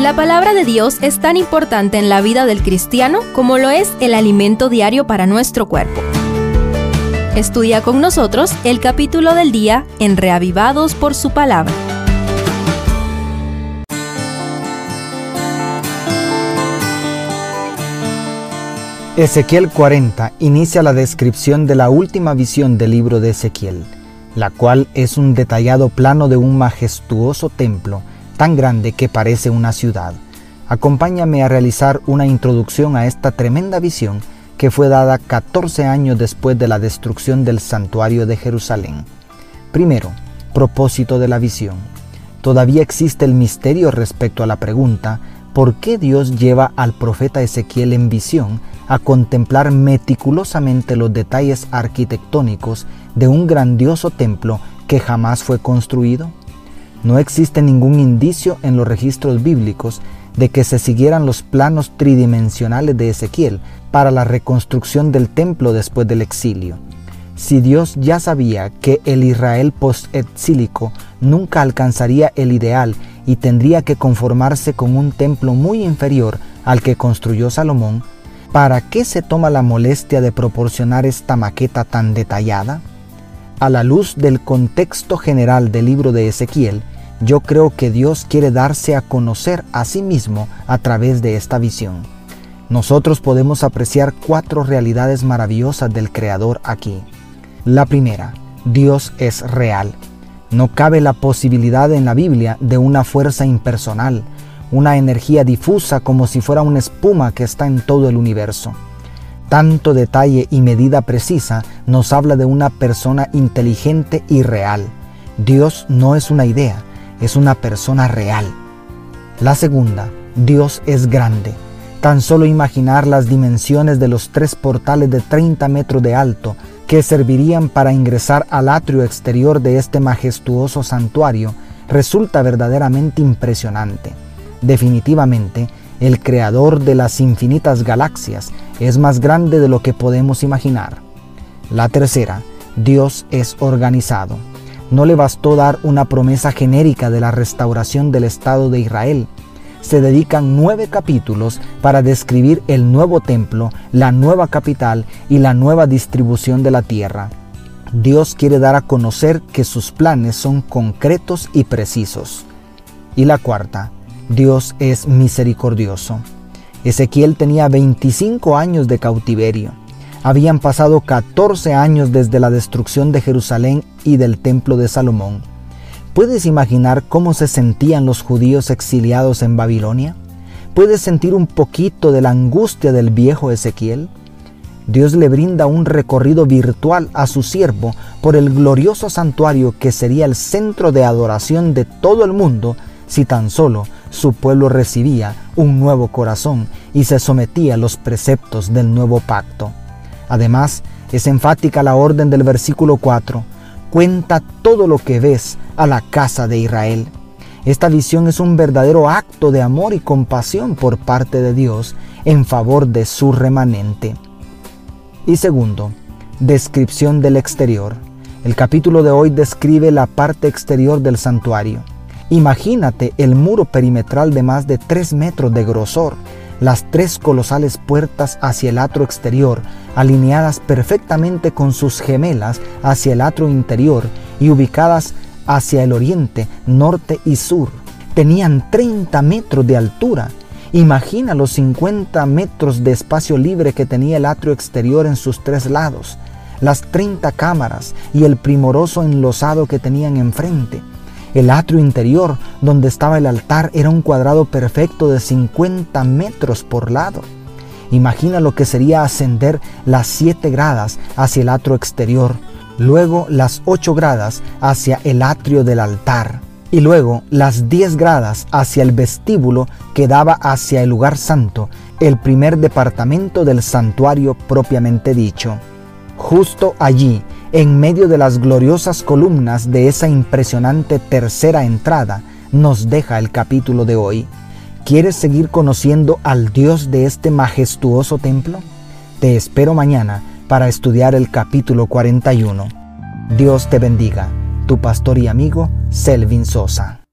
La palabra de Dios es tan importante en la vida del cristiano como lo es el alimento diario para nuestro cuerpo. Estudia con nosotros el capítulo del día en Reavivados por su palabra. Ezequiel 40 inicia la descripción de la última visión del libro de Ezequiel, la cual es un detallado plano de un majestuoso templo tan grande que parece una ciudad. Acompáñame a realizar una introducción a esta tremenda visión que fue dada 14 años después de la destrucción del santuario de Jerusalén. Primero, propósito de la visión. Todavía existe el misterio respecto a la pregunta, ¿por qué Dios lleva al profeta Ezequiel en visión a contemplar meticulosamente los detalles arquitectónicos de un grandioso templo que jamás fue construido? No existe ningún indicio en los registros bíblicos de que se siguieran los planos tridimensionales de Ezequiel para la reconstrucción del templo después del exilio. Si Dios ya sabía que el Israel post-exílico nunca alcanzaría el ideal y tendría que conformarse con un templo muy inferior al que construyó Salomón, ¿para qué se toma la molestia de proporcionar esta maqueta tan detallada? A la luz del contexto general del libro de Ezequiel, yo creo que Dios quiere darse a conocer a sí mismo a través de esta visión. Nosotros podemos apreciar cuatro realidades maravillosas del Creador aquí. La primera, Dios es real. No cabe la posibilidad en la Biblia de una fuerza impersonal, una energía difusa como si fuera una espuma que está en todo el universo. Tanto detalle y medida precisa nos habla de una persona inteligente y real. Dios no es una idea, es una persona real. La segunda, Dios es grande. Tan solo imaginar las dimensiones de los tres portales de 30 metros de alto que servirían para ingresar al atrio exterior de este majestuoso santuario resulta verdaderamente impresionante. Definitivamente, el creador de las infinitas galaxias es más grande de lo que podemos imaginar. La tercera, Dios es organizado. No le bastó dar una promesa genérica de la restauración del Estado de Israel. Se dedican nueve capítulos para describir el nuevo templo, la nueva capital y la nueva distribución de la tierra. Dios quiere dar a conocer que sus planes son concretos y precisos. Y la cuarta, Dios es misericordioso. Ezequiel tenía 25 años de cautiverio. Habían pasado 14 años desde la destrucción de Jerusalén y del templo de Salomón. ¿Puedes imaginar cómo se sentían los judíos exiliados en Babilonia? ¿Puedes sentir un poquito de la angustia del viejo Ezequiel? Dios le brinda un recorrido virtual a su siervo por el glorioso santuario que sería el centro de adoración de todo el mundo si tan solo su pueblo recibía un nuevo corazón y se sometía a los preceptos del nuevo pacto. Además, es enfática la orden del versículo 4. Cuenta todo lo que ves a la casa de Israel. Esta visión es un verdadero acto de amor y compasión por parte de Dios en favor de su remanente. Y segundo, descripción del exterior. El capítulo de hoy describe la parte exterior del santuario. Imagínate el muro perimetral de más de 3 metros de grosor las tres colosales puertas hacia el atrio exterior, alineadas perfectamente con sus gemelas hacia el atrio interior y ubicadas hacia el oriente, norte y sur. Tenían 30 metros de altura. Imagina los 50 metros de espacio libre que tenía el atrio exterior en sus tres lados, las 30 cámaras y el primoroso enlosado que tenían enfrente el atrio interior, donde estaba el altar, era un cuadrado perfecto de 50 metros por lado. Imagina lo que sería ascender las 7 gradas hacia el atrio exterior, luego las 8 gradas hacia el atrio del altar y luego las 10 gradas hacia el vestíbulo que daba hacia el lugar santo, el primer departamento del santuario propiamente dicho. Justo allí en medio de las gloriosas columnas de esa impresionante tercera entrada, nos deja el capítulo de hoy. ¿Quieres seguir conociendo al Dios de este majestuoso templo? Te espero mañana para estudiar el capítulo 41. Dios te bendiga, tu pastor y amigo Selvin Sosa.